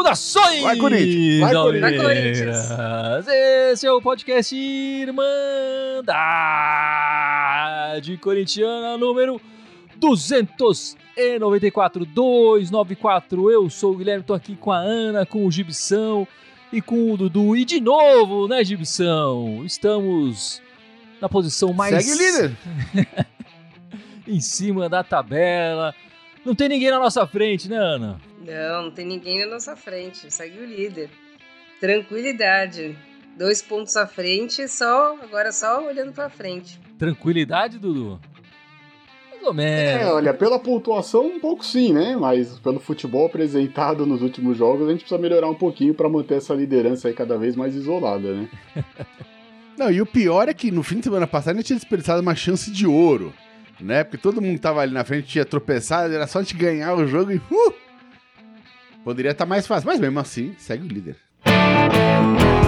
Saudações! Vai, Corinthians! Vai, Corinthians! Vai, Corinthians! Esse é o podcast Irmandade Corintiana número 294, 294. Eu sou o Guilherme, tô aqui com a Ana, com o Gibson e com o Dudu. E de novo, né, Gibson? Estamos na posição mais... Segue o líder! em cima da tabela. Não tem ninguém na nossa frente, né, Ana? Não, não tem ninguém na nossa frente. Segue o líder. Tranquilidade. Dois pontos à frente, só agora só olhando pra frente. Tranquilidade, Dudu? Mais ou É, menos. olha, pela pontuação um pouco sim, né? Mas pelo futebol apresentado nos últimos jogos, a gente precisa melhorar um pouquinho pra manter essa liderança aí cada vez mais isolada, né? Não, e o pior é que no fim de semana passado a gente tinha desperdiçado uma chance de ouro, né? Porque todo mundo que tava ali na frente tinha tropeçado, era só a gente ganhar o jogo e. Uh! Poderia estar mais fácil, mas mesmo assim, segue o líder. Eu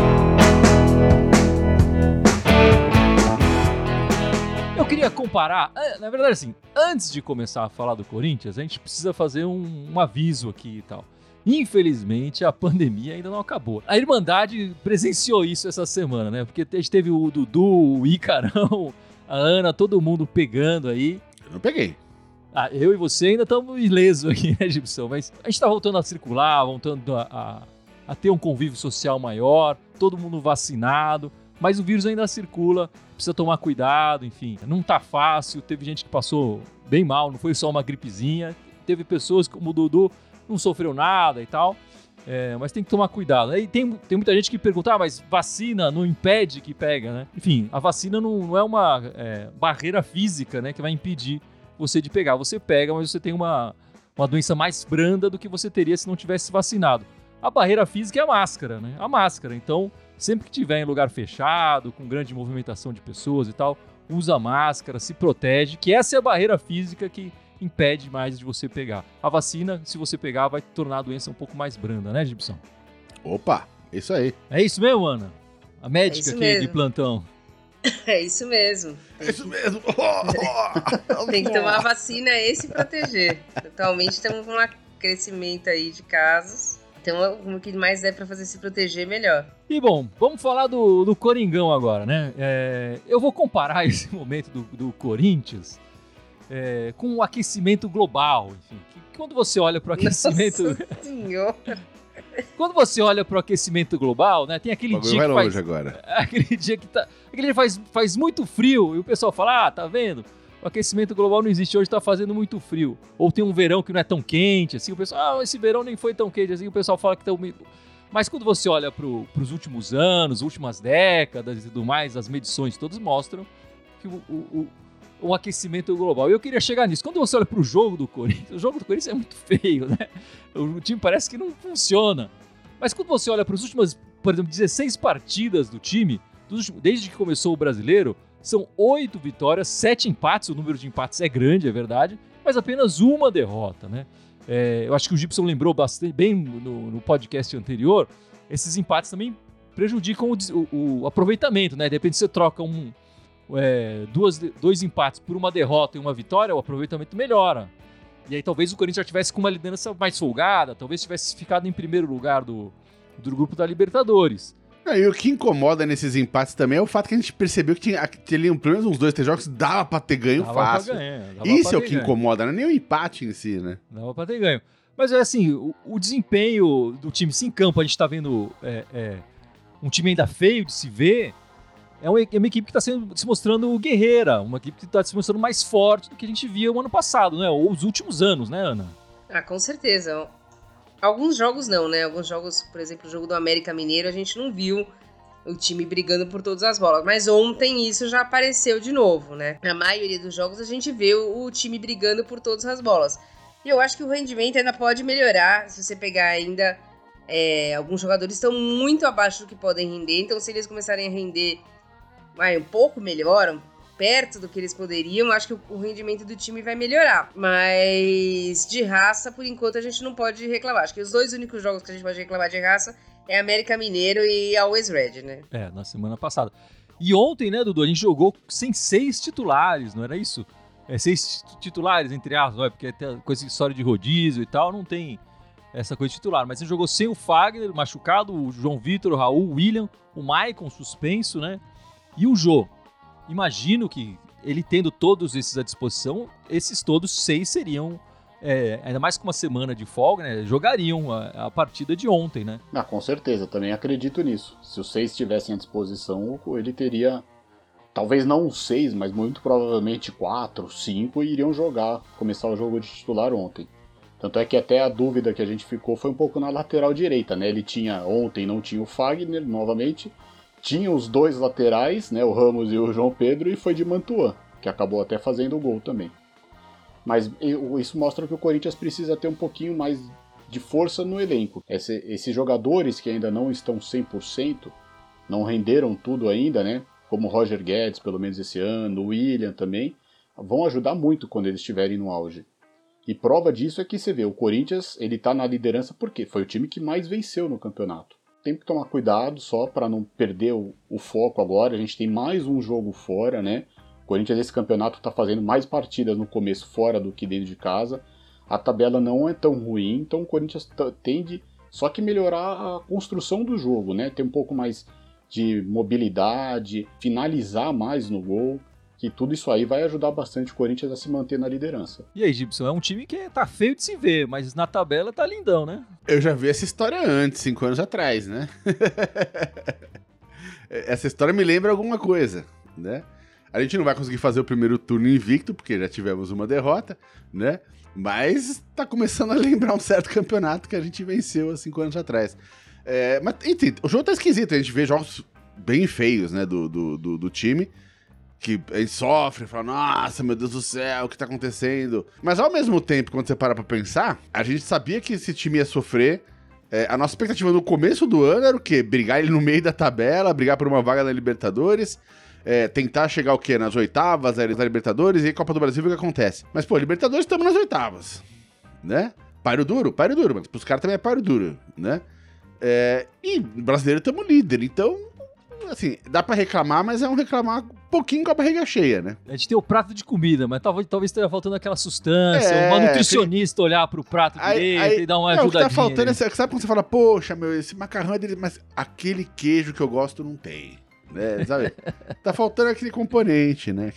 queria comparar. é, Na verdade, assim, antes de começar a falar do Corinthians, a gente precisa fazer um, um aviso aqui e tal. Infelizmente, a pandemia ainda não acabou. A Irmandade presenciou isso essa semana, né? Porque a gente teve o Dudu, o Icarão, a Ana, todo mundo pegando aí. Eu não peguei. Ah, eu e você ainda estamos ilesos aqui, né, Gibson? Mas a gente está voltando a circular, voltando a, a- a ter um convívio social maior, todo mundo vacinado, mas o vírus ainda circula, precisa tomar cuidado, enfim. Não tá fácil, teve gente que passou bem mal, não foi só uma gripezinha. Teve pessoas como o Dudu, não sofreu nada e tal. É, mas tem que tomar cuidado. Aí tem, tem muita gente que pergunta, ah, mas vacina não impede que pega, né? Enfim, a vacina não, não é uma é, barreira física, né, que vai impedir você de pegar. Você pega, mas você tem uma, uma doença mais branda do que você teria se não tivesse vacinado. A barreira física é a máscara, né? A máscara. Então, sempre que tiver em lugar fechado, com grande movimentação de pessoas e tal, usa máscara, se protege, que essa é a barreira física que impede mais de você pegar. A vacina, se você pegar, vai tornar a doença um pouco mais branda, né, Gibson? Opa, isso aí. É isso mesmo, Ana? A médica isso aqui mesmo. de plantão. É isso mesmo. É isso mesmo. Tem que tomar a vacina e se proteger. Atualmente estamos com um crescimento aí de casos. Então, o que mais der pra fazer se proteger, melhor. E bom, vamos falar do, do Coringão agora, né? É, eu vou comparar esse momento do, do Corinthians é, com o aquecimento global. Enfim, que quando você olha para o aquecimento, Nossa senhor. quando você olha para o aquecimento global, né? Tem aquele dia vai que longe faz, agora. aquele dia que tá, aquele dia faz, faz muito frio e o pessoal fala, ah, tá vendo? O aquecimento global não existe hoje, tá fazendo muito frio. Ou tem um verão que não é tão quente, assim, o pessoal, ah, esse verão nem foi tão quente, assim, o pessoal fala que tá úmido. Mas quando você olha para os últimos anos, últimas décadas e tudo mais, as medições todas mostram que o, o, o- o aquecimento global. E eu queria chegar nisso. Quando você olha para o jogo do Corinthians, o jogo do Corinthians é muito feio, né? O time parece que não funciona. Mas quando você olha para as últimas, por exemplo, 16 partidas do time, desde que começou o brasileiro, são oito vitórias, sete empates. O número de empates é grande, é verdade, mas apenas uma derrota, né? É, eu acho que o Gibson lembrou bastante bem no, no podcast anterior. Esses empates também prejudicam o, o- o aproveitamento, né? De repente você troca um, é, duas, dois empates por uma derrota e uma vitória, o aproveitamento melhora. E aí talvez o Corinthians já tivesse com uma liderança mais folgada, talvez tivesse ficado em primeiro lugar do, do grupo da Libertadores. Não, e o que incomoda nesses empates também é o fato que a gente percebeu que tinha, que ali pelo menos uns dois, três jogos que dava pra ter ganho Dava pra fácil. ganhar, dava Isso pra é o que ganho. incomoda, não é nem o empate em si, né? Dava pra ter ganho. Mas é assim, o, o desempenho do time sim em campo, a gente tá vendo é, é, um time ainda feio de se ver. É uma, é uma equipe que tá sendo, se mostrando guerreira, uma equipe que tá se mostrando mais forte do que a gente via o ano passado, né? Ou os últimos anos, né, Ana? Ah, com certeza. Alguns jogos não, né? Alguns jogos, por exemplo, o jogo do América Mineiro, a gente não viu o time brigando por todas as bolas. Mas ontem isso já apareceu de novo, né? Na maioria dos jogos a gente vê o, time brigando por todas as bolas. E eu acho que o rendimento ainda pode melhorar se você pegar ainda. é, alguns jogadores estão muito abaixo do que podem render, então se eles começarem a render vai, um pouco melhor, perto do que eles poderiam, acho que o, rendimento do time vai melhorar. Mas de raça, por enquanto, a gente não pode reclamar. Acho que os dois únicos jogos que a gente pode reclamar de raça é América Mineiro e Always Red, né? É, na semana passada. E ontem, né, Dudu, a gente jogou sem seis titulares, não era isso? É, seis titulares, entre aspas, é? Porque tem coisa de história de rodízio e tal, não tem essa coisa de titular. Mas a gente jogou sem o Fagner, machucado, o João Vitor, o Raul, o William, o Maicon, suspenso, né? E o Jô. Imagino que ele tendo todos esses à disposição, esses todos seis seriam é, ainda mais com uma semana de folga, né, jogariam a, a, partida de ontem, né? Ah, com certeza, também acredito nisso. Se os seis estivessem à disposição, ele teria, talvez não os seis, mas muito provavelmente quatro, cinco iriam jogar, começar o jogo de titular ontem. Tanto é que até a dúvida que a gente ficou foi um pouco na lateral direita, né? Ele tinha ontem não tinha o Fagner novamente, tinha os dois laterais, né? O Ramos e o João Pedro e foi de Mantuan, que acabou até fazendo o gol também. Mas isso mostra que o Corinthians precisa ter um pouquinho mais de força no elenco. Esse, esses jogadores que ainda não estão 100%, não renderam tudo ainda, né? Como Roger Guedes, pelo menos esse ano, o William também, vão ajudar muito quando eles estiverem no auge. E prova disso é que você vê, o Corinthians, ele tá na liderança porque foi o time que mais venceu no campeonato. Tem que tomar cuidado só para não perder o, o, foco agora. A gente tem mais um jogo fora, né? O Corinthians nesse campeonato está fazendo mais partidas no começo fora do que dentro de casa. A tabela não é tão ruim, então o Corinthians tende só que melhorar a construção do jogo, né? Ter um pouco mais de mobilidade, finalizar mais no gol que tudo isso aí vai ajudar bastante o Corinthians a se manter na liderança. E aí, Gibson, é um time que tá feio de se ver, mas na tabela tá lindão, né? Eu já vi essa história antes, cinco anos atrás, né? essa história me lembra alguma coisa, né? A gente não vai conseguir fazer o primeiro turno invicto, porque já tivemos uma derrota, né? Mas tá começando a lembrar um certo campeonato que a gente venceu há cinco anos atrás. É, mas, enfim, o jogo tá esquisito, a gente vê jogos bem feios, né, do, do, do, do time que a gente sofre, fala, nossa, meu Deus do céu, o que tá acontecendo? Mas ao mesmo tempo, quando você para pra pensar, a gente sabia que esse time ia sofrer. É, a nossa expectativa no começo do ano era o quê? Brigar ele no meio da tabela, brigar por uma vaga na Libertadores é, tentar chegar o quê? Nas oitavas, da Libertadores e Copa do Brasil, o que acontece? Mas, pô, Libertadores estamos nas oitavas, né? Páreo duro, páreo duro, mas pros caras também é páreo duro, né? É, e brasileiro estamos líder, então, assim, dá para reclamar, mas é um reclamar um pouquinho com a barriga cheia, né? A gente tem o prato de comida, mas talvez, talvez esteja faltando aquela sustância, é, uma nutricionista aquele... olhar pro prato aí, direito aí, e dar uma ajudadinha. O que tá faltando é, sabe quando você fala, poxa, meu, esse macarrão é dele, mas aquele queijo que eu gosto não tem né? Sabe? tá faltando aquele componente, né?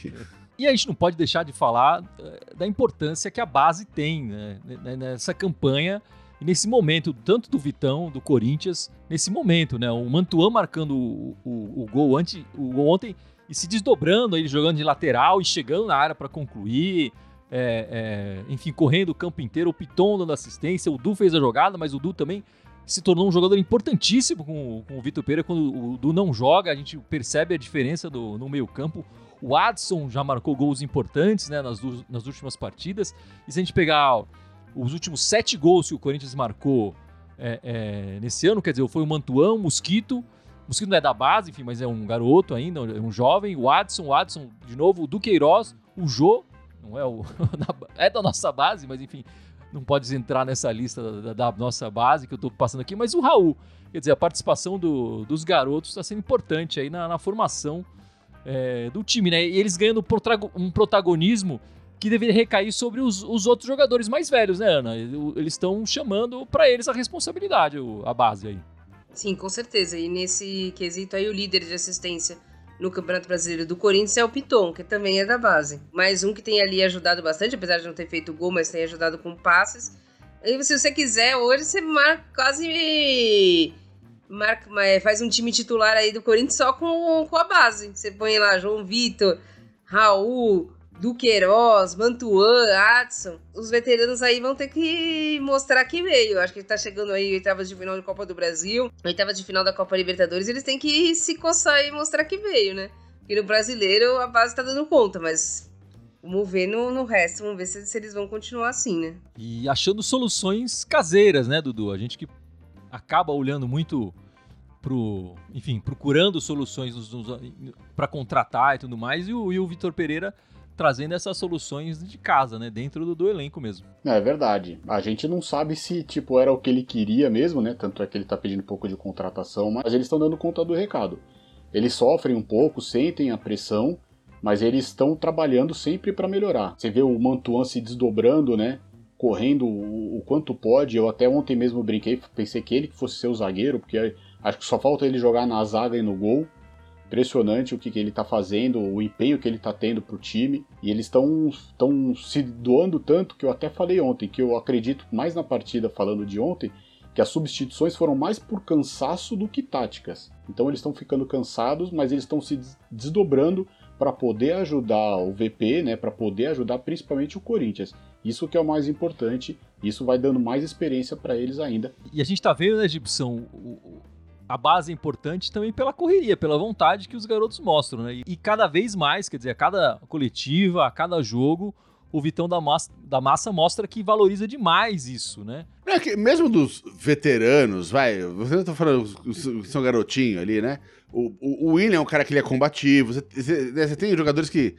E a gente não pode deixar de falar eh, da importância que a base tem né? nessa campanha e nesse momento, tanto do Vitão, do Corinthians, nesse momento, né? O Mantuan marcando o, o, o gol, antes, o gol ontem e se desdobrando, ele jogando de lateral e chegando na área para concluir. É, é, enfim, correndo o campo inteiro, o Piton dando assistência, o Du fez a jogada, mas o Du também se tornou um jogador importantíssimo com, com o Vitor Pereira. Quando o Du não joga, a gente percebe a diferença do, no meio-campo. O Adson já marcou gols importantes né, nas, nas últimas partidas. E se a gente pegar os últimos sete gols que o Corinthians marcou é, é, nesse ano, quer dizer, foi o Mantuan, o Mosquito. O Mosquito não é da base, enfim, mas é um garoto ainda, é um jovem. O Adson, o Adson, de novo, o Duqueiroz, o Jô, não é o. é da nossa base, mas enfim, não pode entrar nessa lista da, da nossa base que eu estou passando aqui, mas o Raul. Quer dizer, a participação do, dos garotos está sendo importante aí na, na formação é, do time, né? E eles ganhando um protagonismo que deveria recair sobre os, os outros jogadores mais velhos, né, Ana? Eles estão chamando para eles a responsabilidade, a base aí. Sim, com certeza. E nesse quesito aí, o líder de assistência no Campeonato Brasileiro do Corinthians é o Piton, que também é da base. Mais um que tem ali ajudado bastante, apesar de não ter feito gol, mas tem ajudado com passes. E se você quiser, hoje você marca quase. Marca, faz um time titular aí do Corinthians só com, com a base. Você põe lá João Vitor, Raul, Duqueiroz, Mantuan, Adson, os veteranos aí vão ter que mostrar que veio. Acho que tá chegando aí oitavas de final de Copa do Brasil, oitavas de final da Copa Libertadores, eles têm que se coçar e mostrar que veio, né? E no brasileiro a base tá dando conta, mas vamos ver no, no resto, vamos ver se, se eles vão continuar assim, né? E achando soluções caseiras, né, Dudu? A gente que acaba olhando muito pro, enfim, procurando soluções para contratar e tudo mais, e o, e o Vitor Pereira trazendo essas soluções de casa, né? Dentro do, do elenco mesmo. É verdade. A gente não sabe se, tipo, era o que ele queria mesmo, né? Tanto é que ele tá pedindo um pouco de contratação, mas eles estão dando conta do recado. Eles sofrem um pouco, sentem a pressão, mas eles estão trabalhando sempre para melhorar. Você vê o Mantuan se desdobrando, né? Correndo o, o, quanto pode. Eu até ontem mesmo brinquei, pensei que ele fosse ser o zagueiro, porque acho que só falta ele jogar na zaga e no gol. Impressionante o que, que ele está fazendo, o empenho que ele está tendo para o time. E eles estão se doando tanto que eu até falei ontem, que eu acredito mais na partida falando de ontem, que as substituições foram mais por cansaço do que táticas. Então eles estão ficando cansados, mas eles estão se desdobrando para poder ajudar o VP, né, para poder ajudar principalmente o Corinthians. Isso que é o mais importante, isso vai dando mais experiência para eles ainda. E a gente está vendo, né, Gibson, a base é importante também pela correria, pela vontade que os garotos mostram, né? E cada vez mais, quer dizer, a cada coletiva, a cada jogo, o Vitão da Massa, da Massa mostra que valoriza demais isso, né? É que mesmo dos veteranos, vai, você tá falando que são garotinho ali, né? O, o, o, William é um cara que ele é combativo, você, você, né, você tem jogadores que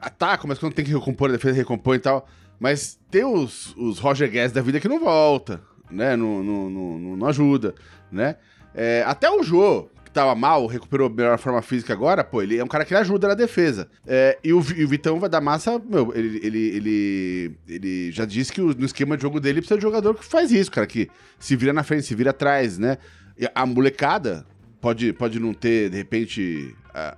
atacam, mas quando tem que recompor a defesa, recompõe e tal. Mas tem os, os Roger Guedes da vida que não volta, né? Não, não, não, ajuda, né? É, até o Jô, tava mal, recuperou a melhor forma física agora, pô, ele é um cara que ajuda na defesa. É, e, o, e, o, Vitão vai dar massa, meu, ele, ele, ele, ele já disse que o, no esquema de jogo dele precisa de jogador que faz isso, cara, que se vira na frente, se vira atrás, né? E a molecada pode, pode não ter, de repente, a,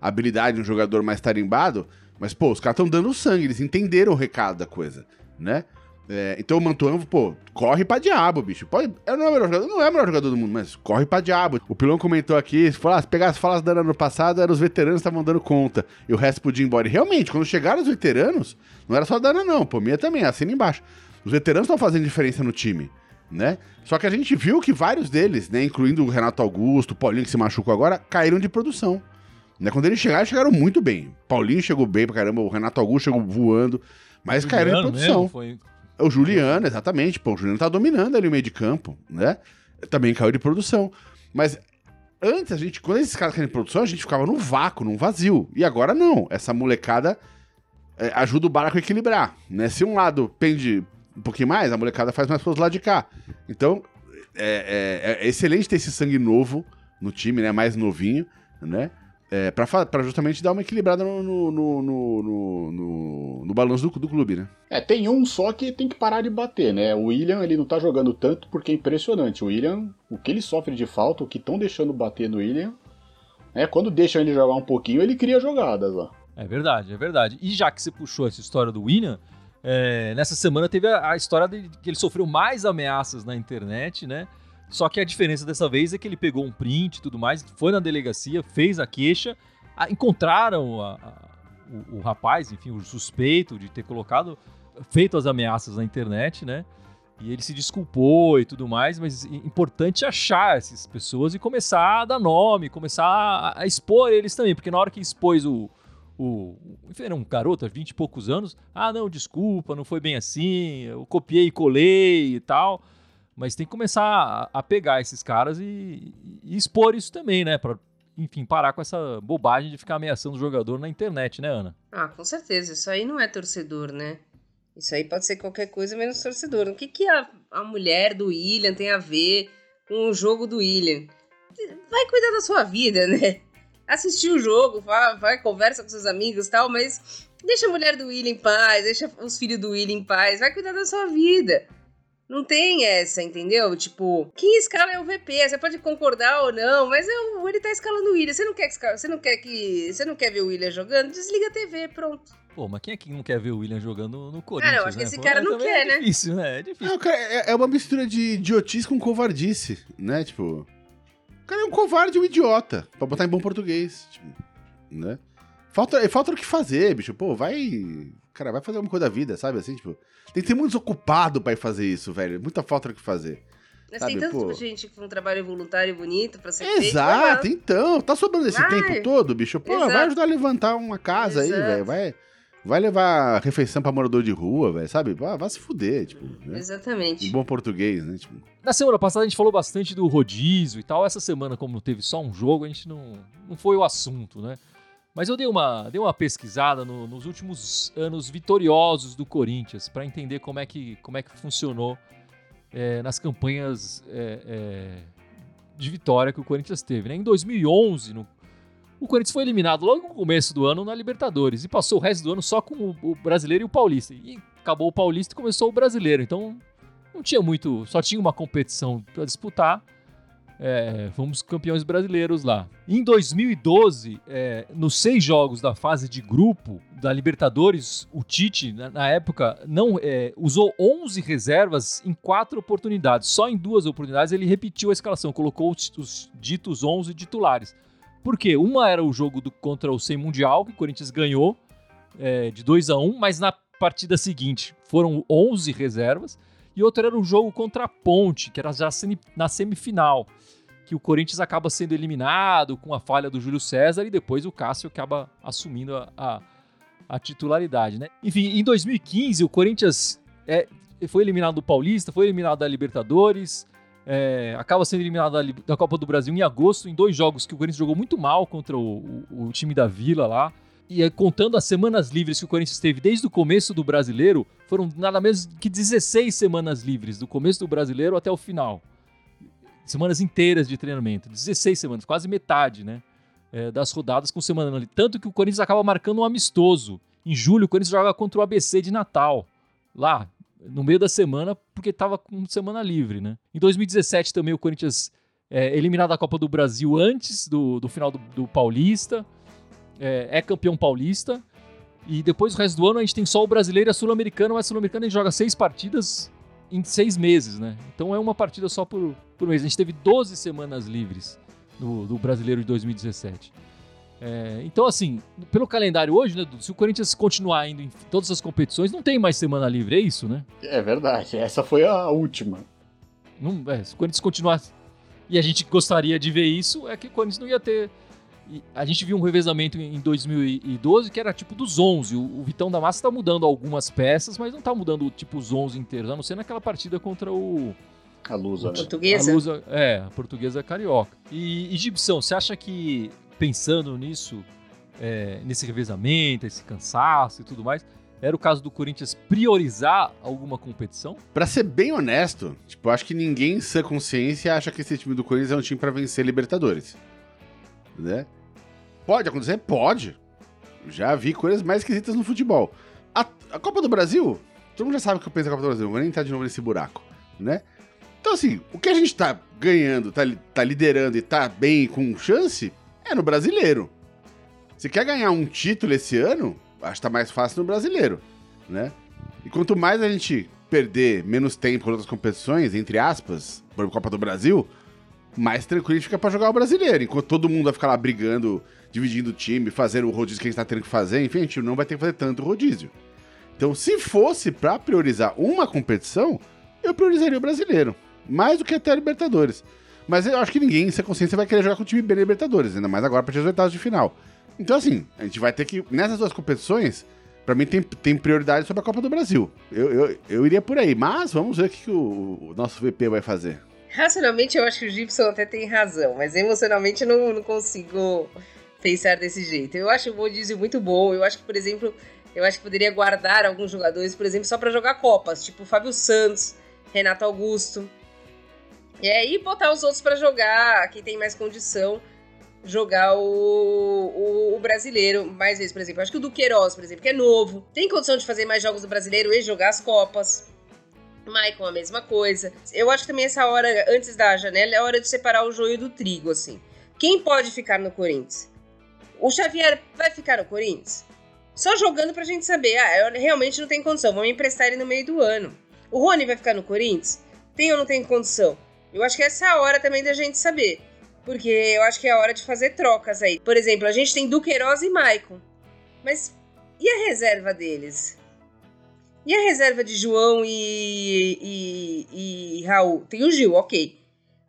a habilidade de um jogador mais tarimbado, mas, pô, os caras estão dando sangue, eles entenderam o recado da coisa, né? É, então o Mantuan, pô, corre pra diabo, bicho. Pode, não, é o melhor jogador, não é o melhor jogador do mundo, mas corre pra diabo. O Pilão comentou aqui, se, falar, se pegar as falas do ano passado, eram os veteranos que estavam dando conta. E o resto podia ir embora. E realmente, quando chegaram os veteranos, não era só Dana, não. Pô, minha também, assina embaixo. Os veteranos estão fazendo diferença no time, né? Só que a gente viu que vários deles, né, incluindo o Renato Augusto, o Paulinho que se machucou agora, caíram de produção. Né? Quando eles chegaram, chegaram muito bem. Paulinho chegou bem pra caramba, o Renato Augusto chegou voando, mas caíram de produção. Mesmo, foi o Juliano, exatamente. Pô, o Juliano tá dominando ali o meio de campo, né? Também caiu de produção. Mas antes, a gente, quando esses caras caíram de produção, a gente ficava no vácuo, num vazio. E agora não. Essa molecada é, ajuda o barco a equilibrar, né? Se um lado pende um pouquinho mais, a molecada faz mais pro lado de cá. Então, é, é, é excelente ter esse sangue novo no time, né? Mais novinho, né? É, para justamente dar uma equilibrada no, no, no, no, no, no balanço do, do, clube, né? É, tem um só que tem que parar de bater, né? O William, ele não tá jogando tanto porque é impressionante. O William, o que ele sofre de falta, o que estão deixando bater no William, é quando deixam ele jogar um pouquinho, ele cria jogadas lá. É verdade, é verdade. E já que você puxou essa história do William, é, nessa semana teve a, a história de que ele sofreu mais ameaças na internet, né? Só que a diferença dessa vez é que ele pegou um print e tudo mais, foi na delegacia, fez a queixa, encontraram a, a, o, o, rapaz, enfim, o suspeito de ter colocado, feito as ameaças na internet, né? E ele se desculpou e tudo mais, mas é importante achar essas pessoas e começar a dar nome, começar a, a expor eles também, porque na hora que expôs o, o, enfim, era um garoto, 20 e poucos anos, ah, não, desculpa, não foi bem assim, eu copiei e colei e tal. Mas tem que começar a, a pegar esses caras e, e, expor isso também, né? Pra, enfim, parar com essa bobagem de ficar ameaçando o jogador na internet, né, Ana? Ah, com certeza. Isso aí não é torcedor, né? Isso aí pode ser qualquer coisa menos torcedor. O que, que a, a mulher do William tem a ver com o jogo do William? Vai cuidar da sua vida, né? Assistir o jogo, vai, vai conversa com seus amigos tal, mas deixa a mulher do William em paz, deixa os filhos do William em paz, vai cuidar da sua vida. Não tem essa, entendeu? Tipo, quem escala é o VP. Você pode concordar ou não, mas eu, ele tá escalando o William. Você não quer que você não quer que você não quer ver o William jogando? Desliga a TV, pronto. Pô, mas quem é que não quer ver o William jogando no Corinthians? Ah, não, acho né? que esse cara não quer, é né? Difícil, né? É difícil, não, cara, é, é uma mistura de idiotice com covardice, né? Tipo, o cara é um covarde e um idiota, pra botar em bom português, tipo, né? Falta, falta o que fazer, bicho. Pô, vai. Cara, vai fazer alguma coisa da vida, sabe? Assim, tipo. Tem que ser muito desocupado pra ir fazer isso, velho. Muita falta do que fazer. Mas sabe? tem tanta Pô. gente com um trabalho voluntário bonito pra ser Exato, feito, então. Tá sobrando esse vai. tempo todo, bicho. Pô, Exato. vai ajudar a levantar uma casa Exato. aí, velho. Vai. Vai levar refeição pra morador de rua, velho, sabe? Vai, vai se fuder, tipo. Né? Exatamente. Em bom português, né? Tipo. Na semana passada a gente falou bastante do rodízio e tal. Essa semana, como não teve só um jogo, a gente não, não foi o assunto, né? Mas eu dei uma, dei uma pesquisada no- nos últimos anos vitoriosos do Corinthians para entender como é que, como é que funcionou é, nas campanhas é, é, de vitória que o Corinthians teve. né? Em 2011, no- o Corinthians foi eliminado logo no começo do ano na Libertadores e passou o resto do ano só com o, o Brasileiro e o Paulista. E acabou o Paulista e começou o Brasileiro. Então não tinha muito, só tinha uma competição para disputar. É, fomos campeões brasileiros lá. Em 2012, é, nos seis jogos da fase de grupo da Libertadores, o Tite, na, na época, não é, usou 11 reservas em quatro oportunidades. Só em duas oportunidades ele repetiu a escalação, colocou os, os ditos 11 titulares. Por quê? Uma era o jogo do- contra o Sem Mundial, que o Corinthians ganhou é, de 2 a 1 mas na partida seguinte foram 11 reservas. E outra era o jogo contra a Ponte, que era já na semifinal que o Corinthians acaba sendo eliminado com a falha do Júlio César e depois o Cássio acaba assumindo a, a, a titularidade, né? Enfim, em 2015 o Corinthians é, foi eliminado do Paulista, foi eliminado da Libertadores, é, acaba sendo eliminado da, da Copa do Brasil em agosto, em dois jogos que o Corinthians jogou muito mal contra o, o- o time da Vila lá. E é, contando as semanas livres que o Corinthians teve desde o começo do brasileiro, foram nada menos que 16 semanas livres, do começo do brasileiro até o final semanas inteiras de treinamento, 16 semanas, quase metade, né? é, das rodadas com semana ali. Tanto que o Corinthians acaba marcando um amistoso. Em julho, o Corinthians joga contra o ABC de Natal, lá, no meio da semana, porque estava com semana livre, né? Em 2017 também o Corinthians é eliminado da Copa do Brasil antes do, do final do, do Paulista, é, é campeão paulista. E depois o resto do ano a gente tem só o brasileiro e a sul-americana, mas a sul-americana a gente joga seis partidas em seis meses, né? Então é uma partida só por, por mês. A gente teve 12 semanas livres no, do brasileiro de 2017. É, então, assim, pelo calendário hoje, né, se o Corinthians continuar indo em todas as competições, não tem mais semana livre, é isso, né? É verdade, essa foi a última. Não, é, se o Corinthians continuar. E a gente gostaria de ver isso, é que o Corinthians não ia ter. E a gente viu um revezamento em 2012 que era tipo dos 11. O, Vitão da Massa tá mudando algumas peças, mas não tá mudando tipo os 11 inteiros, a não ser naquela partida contra o. A Lusa, né? Portuguesa? A Lusa, é, a portuguesa carioca. E, e Gibson, você acha que, pensando nisso, é, nesse revezamento, esse cansaço e tudo mais, era o caso do Corinthians priorizar alguma competição? Pra ser bem honesto, tipo, eu acho que ninguém em sã consciência acha que esse time do Corinthians é um time pra vencer Libertadores. Né? Pode acontecer? Pode. Já vi coisas mais esquisitas no futebol. A, a Copa do Brasil, todo mundo já sabe o que eu penso da Copa do Brasil, não vou nem entrar de novo nesse buraco, né? Então, assim, o que a gente tá ganhando, tá, tá liderando e tá bem com chance, é no brasileiro. Se quer ganhar um título esse ano, acho que tá mais fácil no brasileiro, né? E quanto mais a gente perder menos tempo com outras competições, entre aspas, por Copa do Brasil, mais tranquilo fica pra jogar o brasileiro. Enquanto todo mundo vai ficar lá brigando, dividindo o time, fazendo o rodízio que a gente tá tendo que fazer, enfim, a gente não vai ter que fazer tanto rodízio. Então, se fosse pra priorizar uma competição, eu priorizaria o brasileiro. Mais do que até a Libertadores. Mas eu acho que ninguém, sem consciência, vai querer jogar com o time na Libertadores, ainda mais agora pra os oitavos de final. Então, assim, a gente vai ter que, nessas duas competições, pra mim tem, tem prioridade sobre a Copa do Brasil. Eu, eu, eu iria por aí, mas vamos ver o que, que o, o nosso VP vai fazer. Racionalmente, eu acho que o Gibson até tem razão, mas emocionalmente eu não, não consigo pensar desse jeito. Eu acho o rodízio muito bom. Eu acho que, por exemplo, eu acho que poderia guardar alguns jogadores, por exemplo, só pra jogar Copas, tipo Fábio Santos, Renato Augusto. E aí botar os outros pra jogar, quem tem mais condição, jogar o, o, o brasileiro mais vezes, por exemplo. Eu acho que o Duqueiroz, por exemplo, que é novo, tem condição de fazer mais jogos do brasileiro e jogar as Copas. Maicon, a mesma coisa. Eu acho que também essa hora, antes da janela, é hora de separar o joio do trigo, assim. Quem pode ficar no Corinthians? O Xavier vai ficar no Corinthians? Só jogando pra gente saber, ah, realmente não tenho condição, vamos emprestar ele no meio do ano. O Rony vai ficar no Corinthians? Tem ou não tem condição? Eu acho que essa é a hora também da gente saber. Porque eu acho que é a hora de fazer trocas aí. Por exemplo, a gente tem Duqueiroz e Maicon. Mas e a reserva deles? E a reserva de João e, e, e Raul? Tem o Gil, ok.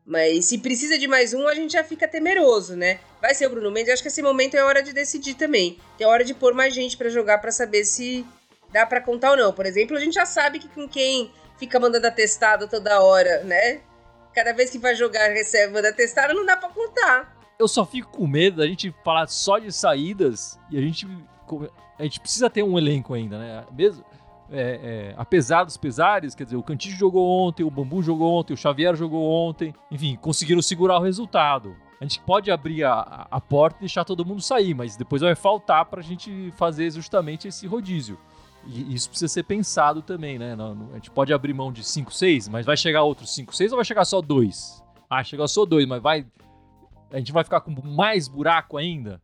Mas se precisa de mais um, a gente já fica temeroso, né? Vai ser o Bruno Mendes, acho que esse momento é hora de decidir também. É hora de pôr mais gente pra jogar pra saber se dá pra contar ou não. Por exemplo, a gente já sabe que com quem fica mandando atestado toda hora, né? Cada vez que vai jogar, recebe manda atestado, não dá pra contar. eu só fico com medo da gente falar só de saídas e a gente, a gente precisa ter um elenco ainda, né? Mesmo, é, é, apesar dos pesares, quer dizer, o Cantillo jogou ontem, o Bambu jogou ontem, o Xavier jogou ontem, enfim, conseguiram segurar o resultado. A gente pode abrir a, a porta e deixar todo mundo sair, mas depois vai faltar para a gente fazer justamente esse rodízio. E isso precisa ser pensado também, né? A gente pode abrir mão de 5, 6, mas vai chegar outros 5, 6 ou vai chegar só dois? Ah, chegou só dois, mas vai. A gente vai ficar com mais buraco ainda?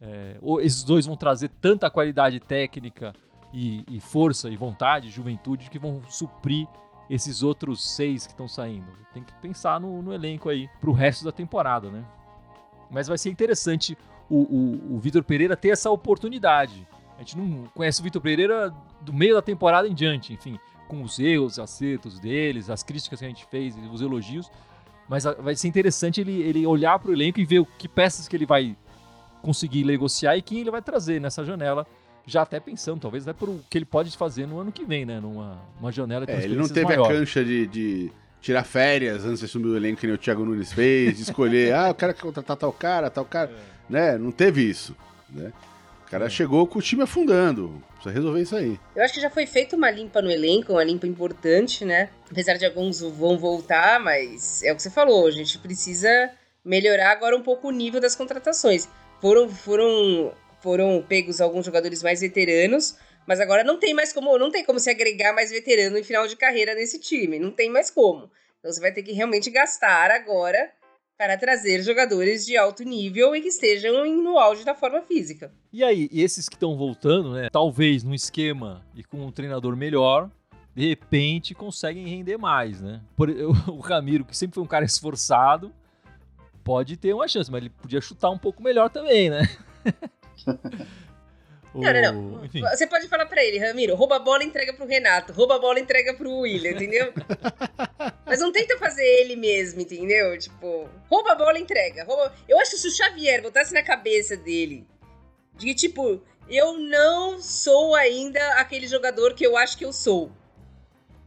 É, ou esses dois vão trazer tanta qualidade técnica e, e força e vontade, juventude, que vão suprir esses outros seis que estão saindo. Tem que pensar no, no elenco aí pro resto da temporada, né? Mas vai ser interessante o, o, o Vitor Pereira ter essa oportunidade. A gente não conhece o Vitor Pereira do meio da temporada em diante, enfim, com os erros, acertos deles, as críticas que a gente fez, os elogios. Mas vai ser interessante ele, ele olhar para o elenco e ver o que peças que ele vai conseguir negociar e quem ele vai trazer nessa janela já até pensando, talvez até por o que ele pode fazer no ano que vem, né? Numa uma janela de é, Ele não teve maior. a cancha de, de, tirar férias antes de assumir o elenco que nem o Thiago Nunes fez, de escolher, ah, eu quero contratar tal cara, tal cara. É. Né? Não teve isso. Né? O cara é. chegou com o time afundando. Precisa resolver isso aí. Eu acho que já foi feita uma limpa no elenco, uma limpa importante, né? Apesar de alguns vão voltar, mas é o que você falou, a gente precisa melhorar agora um pouco o nível das contratações. Foram, foram foram pegos alguns jogadores mais veteranos, mas agora não tem mais como, não tem como se agregar mais veterano em final de carreira nesse time, não tem mais como. Então você vai ter que realmente gastar agora para trazer jogadores de alto nível e que estejam no auge da forma física. E aí, e esses que estão voltando, né, talvez no esquema e com um treinador melhor, de repente conseguem render mais, né? Por, eu, o Ramiro, que sempre foi um cara esforçado, pode ter uma chance, mas ele podia chutar um pouco melhor também, né? o... Não, não, não. Enfim. Você pode falar pra ele, Ramiro, rouba a bola e entrega pro Renato, rouba a bola e entrega pro William, entendeu? Mas não tenta fazer ele mesmo, entendeu? Tipo, rouba a bola e entrega. Rouba... Eu acho que se o Xavier botasse na cabeça dele, de que, tipo, eu não sou ainda aquele jogador que eu acho que eu sou.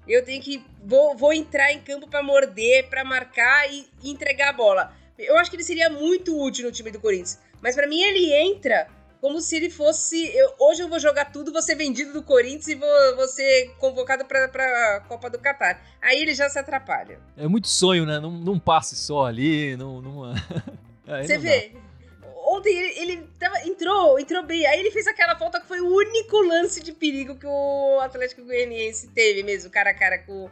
Eu tenho que. Vou, vou entrar em campo para morder, para marcar e, e entregar a bola. Eu acho que ele seria muito útil no time do Corinthians. Mas para mim ele entra como se ele fosse. Eu, hoje eu vou jogar tudo, vou ser vendido do Corinthians e vou, vou ser convocado pra, pra Copa do Catar. Aí ele já se atrapalha. É muito sonho, né? Não, não passe só ali, não. não... Você vê. Dá. Ontem ele, ele tava, entrou, entrou bem. Aí ele fez aquela falta que foi o único lance de perigo que o Atlético Goianiense teve mesmo, cara a cara com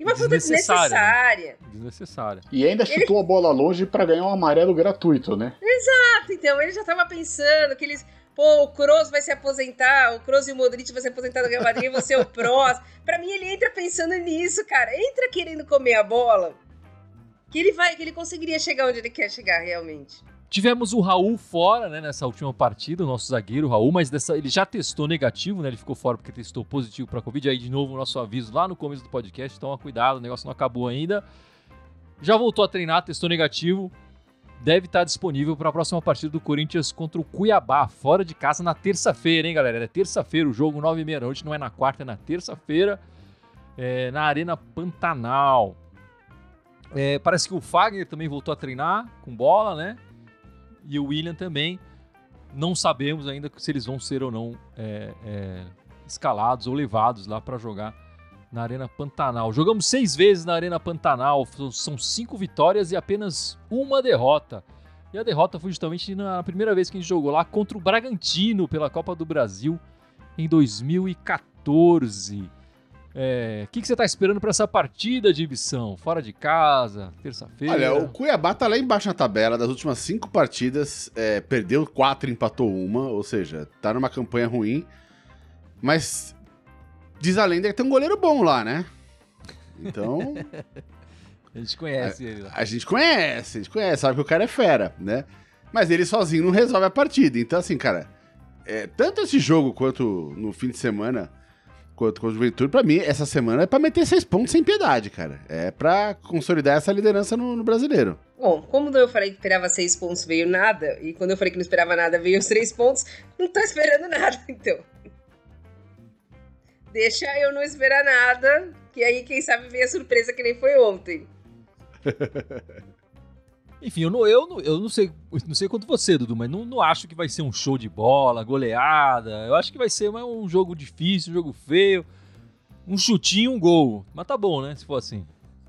e uma falta desnecessária. Né? Desnecessária. E ainda chutou ele... a bola longe para ganhar um amarelo gratuito, né? Exato, então ele já tava pensando que eles. Pô, o Kroos vai se aposentar, o Kroos e o Modric vão se aposentar do Real Madrid, vão ser o próximo. Pra mim, ele entra pensando nisso, cara. Entra querendo comer a bola. Que ele vai, que ele conseguiria chegar onde ele quer chegar realmente. Tivemos o Raul fora, né, nessa última partida, o nosso zagueiro Raul, mas dessa, ele já testou negativo, né? Ele ficou fora porque testou positivo para Covid. Aí, de novo, o nosso aviso lá no começo do podcast. Toma cuidado, o negócio não acabou ainda. Já voltou a treinar, testou negativo. Deve estar disponível para a próxima partida do Corinthians contra o Cuiabá, fora de casa na terça-feira, hein, galera? É terça-feira o jogo, 9h30 da noite, não é na quarta, é na terça-feira, é, na Arena Pantanal. É, parece que o Fagner também voltou a treinar com bola, né? E o William também. Não sabemos ainda se eles vão ser ou não é, é, escalados ou levados lá para jogar na Arena Pantanal. Jogamos seis vezes na Arena Pantanal, são cinco vitórias e apenas uma derrota. E a derrota foi justamente na primeira vez que a gente jogou lá contra o Bragantino pela Copa do Brasil em 2014. É, o que, que, você está esperando para essa partida de Ibição? Fora de casa, terça-feira? Olha, o Cuiabá tá lá embaixo na tabela. Das últimas cinco partidas, é, perdeu quatro, empatou uma. Ou seja, tá numa campanha ruim. Mas diz a lenda que tem um goleiro bom lá, né? Então. a gente conhece a, ele. Lá. A gente conhece, a gente conhece, sabe que o cara é fera, né? Mas ele sozinho não resolve a partida. Então, assim, cara, é, tanto esse jogo quanto no fim de semana quanto com o Juventude, pra mim, essa semana é pra meter seis pontos sem piedade, cara. É pra consolidar essa liderança no, no brasileiro. Bom, como eu falei que esperava seis pontos, veio nada, e quando eu falei que não esperava nada, veio os três pontos, não tô esperando nada, então. Deixa eu não esperar nada, que aí, quem sabe, vem a surpresa que nem foi ontem. Enfim, eu não, eu não, eu não sei, não sei quanto você, Dudu, mas não, não acho que vai ser um show de bola, goleada. Eu acho que vai ser um jogo difícil, um jogo feio, um chutinho, um gol. Mas tá bom, né? Se for assim.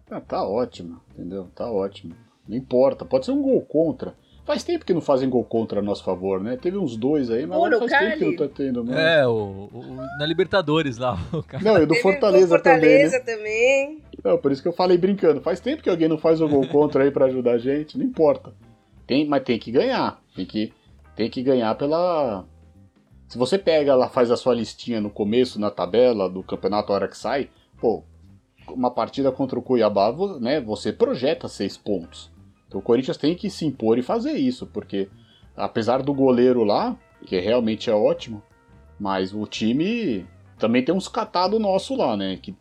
Ah, tá ótimo, entendeu? Tá ótimo. Não importa, pode ser um gol contra. Faz tempo que não fazem gol contra a nosso favor, né? Teve uns dois aí, mas agora faz tempo que não tá tendo. Mesmo. É, o, o, na Libertadores lá. O cara. Não, e do Fortaleza, Fortaleza também. Né? também. Não, por isso que eu falei brincando. Faz tempo que alguém não faz o gol contra aí para ajudar a gente, não importa. Tem, mas tem que ganhar. Tem que, tem que ganhar pela. Se você pega lá, faz a sua listinha no começo, na tabela do campeonato a hora que sai, pô, uma partida contra o Cuiabá, né, você projeta seis pontos. Então o Corinthians tem que se impor e fazer isso, porque apesar do goleiro lá, que realmente é ótimo, mas o time também tem uns catados nosso lá, né? Que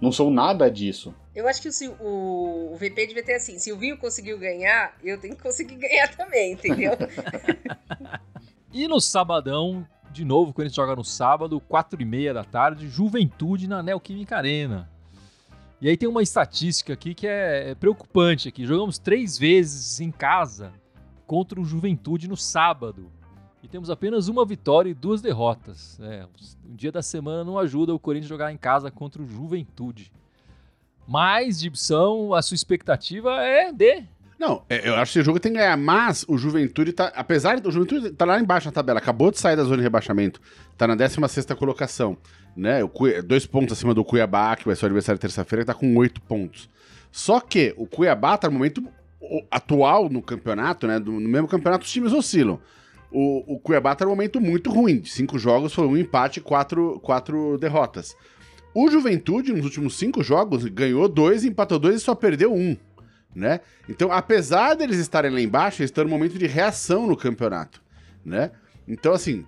não são nada disso. Eu acho que o, o, o VP devia ter assim: se o Vinho conseguiu ganhar, eu tenho que conseguir ganhar também, entendeu? e no sabadão, de novo, quando a gente joga no sábado, 4 e meia da tarde, Juventude na Neoquímica Arena. E aí tem uma estatística aqui que é, é preocupante aqui. Jogamos três vezes em casa contra o Juventude no sábado. E temos apenas uma vitória e duas derrotas. É, um dia da semana não ajuda o Corinthians jogar em casa contra o Juventude. Mas, Gibson, a sua expectativa é de não, é, eu acho que esse jogo tem que ganhar, mas o Juventude tá. Apesar do Juventude tá lá embaixo na tabela, acabou de sair da zona de rebaixamento, tá na 16 colocação, né? O, dois pontos acima do Cuiabá, que vai ser o adversário terça-feira, que tá com oito pontos. Só que o Cuiabá tá no momento atual no campeonato, né? No mesmo campeonato os times oscilam. O, o Cuiabá tá no momento muito ruim. Cinco jogos foi um empate e quatro, quatro derrotas. O Juventude, nos últimos cinco jogos, ganhou dois, empatou dois e só perdeu um né? Então, apesar deles estarem lá embaixo, eles estão no momento de reação no campeonato, né? Então, assim,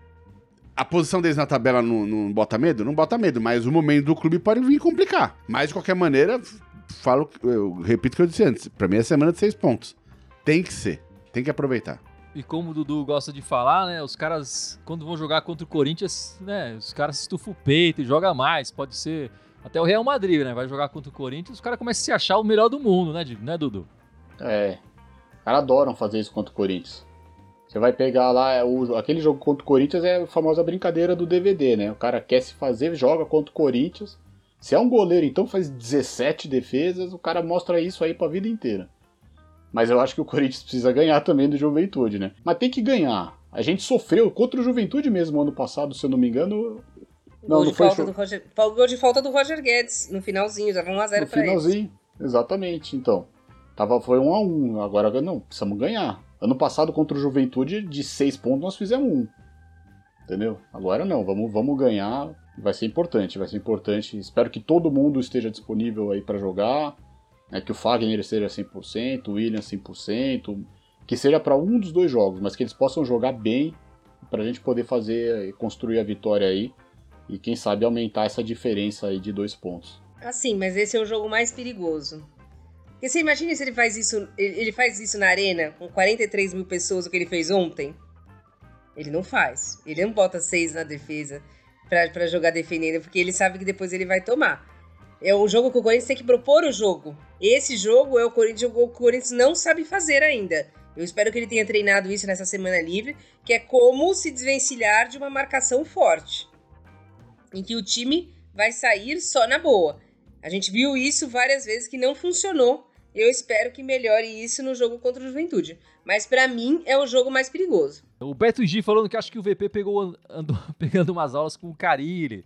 a posição deles na tabela não, não bota medo? Não bota medo, mas o momento do clube pode vir complicar. Mas, de qualquer maneira, falo, eu repito o que eu disse antes, pra mim é semana de seis pontos. Tem que ser, tem que aproveitar. E como o Dudu gosta de falar, né? Os caras, quando vão jogar contra o Corinthians, né? Os caras estufam o peito e jogam mais. Pode ser até o Real Madrid, né? Vai jogar contra o Corinthians, os caras começam a se achar o melhor do mundo, né, né Dudu? É. Os caras adoram fazer isso contra o Corinthians. Você vai pegar lá, é o, aquele jogo contra o Corinthians é a famosa brincadeira do DVD, né? O cara quer se fazer, joga contra o Corinthians. Se é um goleiro, então faz 17 defesas, o cara mostra isso aí pra vida inteira. Mas eu acho que o Corinthians precisa ganhar também do Juventude, né? Mas tem que ganhar. A gente sofreu contra o Juventude mesmo ano passado, se eu não me engano. Não, gol, não de foi falta do Roger, gol de falta do Roger Guedes no finalzinho, já 1x0 pra eles. No finalzinho, exatamente. Então, tava, foi 1x1, agora não, precisamos ganhar. Ano passado contra o Juventude, de 6 pontos, nós fizemos 1. Entendeu? Agora não, vamos, vamos ganhar. Vai ser importante, vai ser importante. Espero que todo mundo esteja disponível aí para jogar. Né, que o Fagner esteja 100%, o William 100%. Que seja para um dos dois jogos, mas que eles possam jogar bem. Pra gente poder fazer, construir a vitória aí e quem sabe aumentar essa diferença aí de dois pontos. Assim, mas esse é o jogo mais perigoso. Porque você imagina se ele faz isso, ele faz isso na arena com 43 mil pessoas, o que ele fez ontem? Ele não faz. Ele não bota seis na defesa para jogar defendendo, porque ele sabe que depois ele vai tomar. É um jogo que o Corinthians tem que propor o jogo. Esse jogo é o Corinthians, o Corinthians não sabe fazer ainda. Eu espero que ele tenha treinado isso nessa semana livre, que é como se desvencilhar de uma marcação forte em que o time vai sair só na boa. A gente viu isso várias vezes que não funcionou. Eu espero que melhore isso no jogo contra o Juventude. Mas para mim é o jogo mais perigoso. O Beto G falando que acho que o VP pegou andou pegando umas aulas com o Carilli.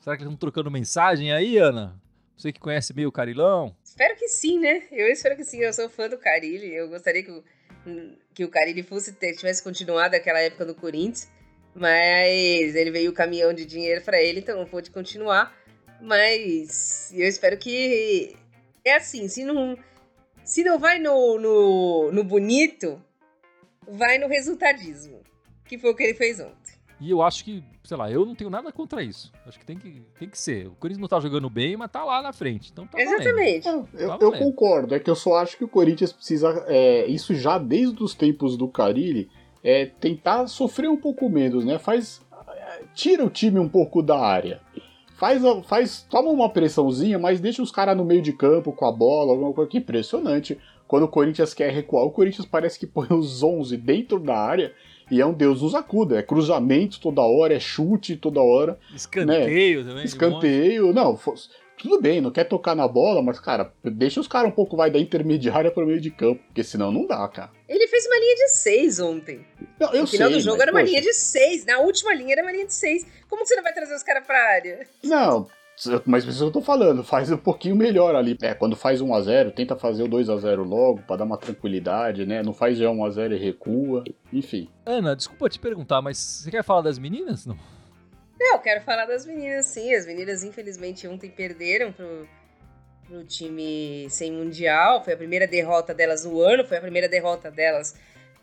Será que eles estão trocando mensagem aí, Ana? Você que conhece meio o Carilão? Espero que sim, né? Eu espero que sim. Eu sou fã do Carilli. Eu gostaria que o, que o Carilli fosse, tivesse continuado aquela época do Corinthians. Mas ele veio o caminhão de dinheiro para ele, então não pôde continuar. Mas eu espero que. É assim, se não, se não vai no, no, no bonito, vai no resultadismo. Que foi o que ele fez ontem. E eu acho que, sei lá, eu não tenho nada contra isso. Acho que tem que, tem que ser. O Corinthians não tá jogando bem, mas tá lá na frente. Então tá Exatamente. É, eu, eu, concordo. É que eu só acho que o Corinthians precisa. É, isso já desde os tempos do Carilli é tentar sofrer um pouco menos, né? Faz tira o time um pouco da área. Faz, faz toma uma pressãozinha, mas deixa os caras no meio de campo com a bola, alguma coisa que impressionante. quando o Corinthians quer recuar, o Corinthians parece que põe os 11 dentro da área e é um Deus nos acuda. É cruzamento toda hora, é chute toda hora. Escanteio né? também. Escanteio. Não, tudo bem, não quer tocar na bola, mas, cara, deixa os caras um pouco vai da intermediária para o meio de campo, porque senão não dá, cara. Ele fez uma linha de seis ontem. Não, eu no final sei, do jogo mas, era uma poxa. linha de seis. Na última linha era uma linha de seis. Como que você não vai trazer os caras pra área? Não, mas isso eu tô falando, faz um pouquinho melhor ali. É, quando faz 1 a 0 tenta fazer o 2 a 0 logo, pra dar uma tranquilidade, né? Não faz já 1 a 0 e recua, enfim. Ana, desculpa te perguntar, mas você quer falar das meninas? Não. Eu quero falar das meninas, sim. As meninas, infelizmente, ontem perderam pro, pro time sem mundial. Foi a primeira derrota delas no ano, foi a primeira derrota delas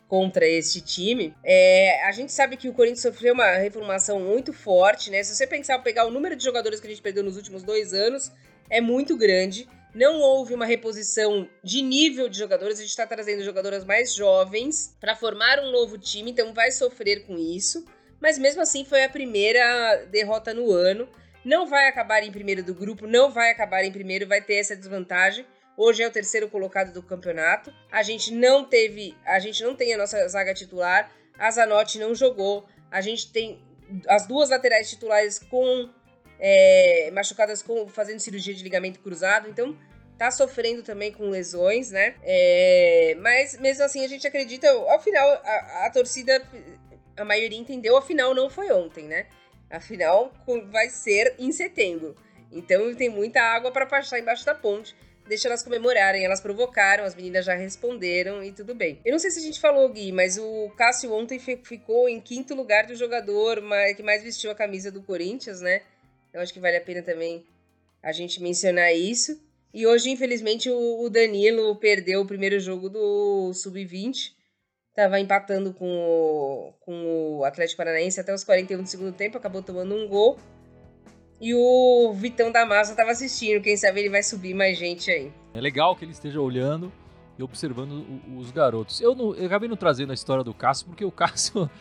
contra este time. É, a gente sabe que o Corinthians sofreu uma reformação muito forte, né? Se você pensar, pegar o número de jogadores que a gente perdeu nos últimos dois anos, é muito grande. Não houve uma reposição de nível de jogadores, a gente está trazendo jogadoras mais jovens para formar um novo time, então vai sofrer com isso. Mas mesmo assim foi a primeira derrota no ano. Não vai acabar em primeiro do grupo, não vai acabar em primeiro, vai ter essa desvantagem. Hoje é o terceiro colocado do campeonato. A gente não teve, a gente não tem a nossa zaga titular. A Zanotti não jogou. A gente tem as duas laterais titulares com é, machucadas com fazendo cirurgia de ligamento cruzado. Então tá sofrendo também com lesões, né? É, mas mesmo assim a gente acredita. Ao final a, a torcida, a maioria entendeu. Afinal não foi ontem, né? Afinal vai ser em setembro. Então tem muita água para passar embaixo da ponte deixa elas comemorarem. Elas provocaram, as meninas já responderam e tudo bem. Eu não sei se a gente falou, Gui, mas o Cássio ontem ficou em quinto lugar do jogador que mais vestiu a camisa do Corinthians, né? Eu acho que vale a pena também a gente mencionar isso. E hoje, infelizmente, o Danilo perdeu o primeiro jogo do Sub-20. Tava empatando com o, com o Atlético Paranaense até os 41 do segundo tempo, acabou tomando um gol. E o Vitão da Massa tava assistindo, quem sabe ele vai subir mais gente aí. É legal que ele esteja olhando e observando os garotos. Eu, não, eu acabei não trazendo a história do Cássio, porque o Cássio.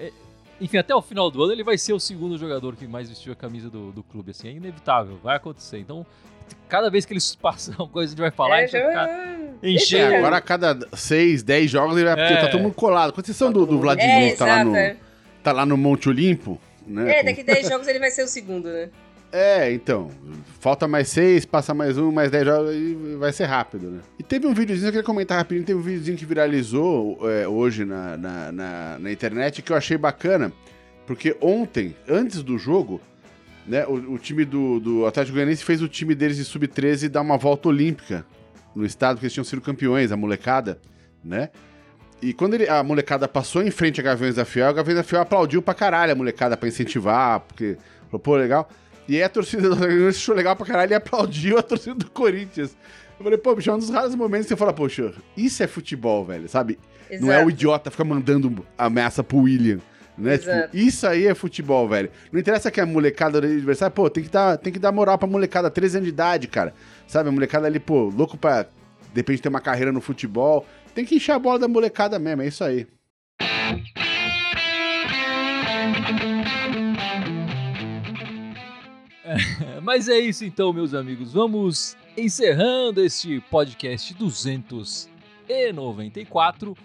É, enfim, até o final do ano ele vai ser o segundo jogador que mais vestiu a camisa do, do clube. Assim, é inevitável, vai acontecer. Então, cada vez que eles passam coisa, a gente vai falar, é, a gente vai ficar É, enchendo. agora a cada 6, 10 jogos ele vai. É. Tá todo mundo colado. Com exceção do, do É, Vladimir, que tá lá, no, é. tá lá no Monte Olimpo. Né? É, daqui 10 jogos ele vai ser o segundo, né? É, então. Falta mais seis, passa mais um, mais dez jogos e vai ser rápido, né? E teve um videozinho, eu queria comentar rapidinho, teve um videozinho que viralizou é, hoje na, na, na, na internet que eu achei bacana, porque ontem, antes do jogo, né, o, o time do, do Atlético Goianiense fez o time deles de sub-13 dar uma volta olímpica no estado, porque eles tinham sido campeões, a molecada, né? E quando ele- a molecada passou em frente a Gaviões da Fiel, a Gaviões da Fiel aplaudiu pra caralho a molecada pra incentivar, porque falou, pô, legal. E aí a torcida do Goianiense achou legal pra caralho e aplaudiu a torcida do Corinthians. Eu falei, pô, bicho, é um dos raros momentos que você fala, poxa, isso é futebol, velho, sabe? Não é o Exato. idiota ficar mandando ameaça pro William. Né? Tipo, isso aí é futebol, velho. Não interessa que a molecada do adversário, pô, tem que, dar, tem que dar moral pra molecada, 13 anos de idade, cara. Sabe, a molecada ali, pô, louco pra, de repente, ter uma carreira no futebol. Tem que encher a bola da molecada mesmo, é isso aí. Mas é isso então, meus amigos. Vamos encerrando este podcast 294.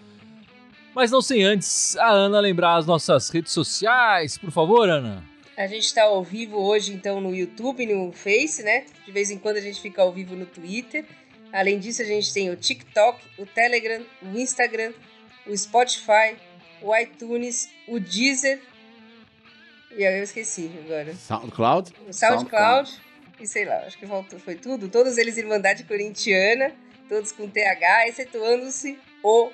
Mas não sem antes a Ana lembrar as nossas redes sociais, por favor, Ana. A gente tá ao vivo hoje, então, no YouTube e no Face, né? De vez em quando a gente fica ao vivo no Twitter. Além disso, a gente tem o TikTok, o Telegram, o Instagram, o Spotify, o iTunes, o Deezer. E aí eu esqueci agora. SoundCloud? O SoundCloud. E sei lá, acho que voltou, foi tudo. Todos eles Irmandade Corintiana, todos com TH, excetuando-se o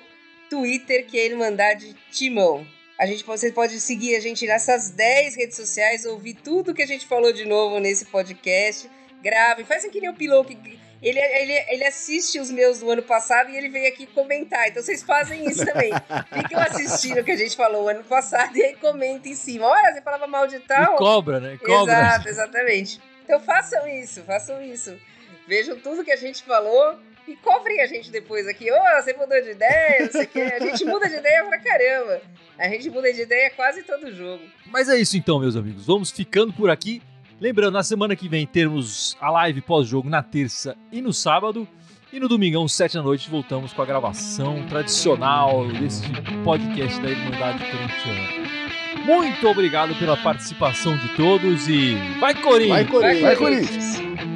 Twitter, que é Irmandade Timão. A gente, você pode seguir a gente nessas 10 redes sociais, ouvir tudo que a gente falou de novo nesse podcast. Grave, faz que nem o Pilou, que ele, ele, ele assiste os meus do ano passado e ele veio aqui comentar. Então vocês fazem isso também. Fiquem assistindo o que a gente falou ano passado e aí comentem em cima. Olha, você falava mal de tal. E cobra, né? Cobra. Exato, exatamente. Então façam isso, façam isso. Vejam tudo que a gente falou e cobrem a gente depois aqui. Ô, você mudou de ideia, não sei o quê. A gente muda de ideia pra caramba. A gente muda de ideia quase todo jogo. Mas é isso então, meus amigos. Vamos ficando por aqui. Lembrando, na semana que vem termos a live pós-jogo na terça e no sábado. E no domingão, sete da noite, voltamos com a gravação tradicional desse podcast da Irmandade Corintiana. Muito obrigado pela participação de todos e vai Corinthians! Vai, Corinthians! Vai, Vai, Corinthians!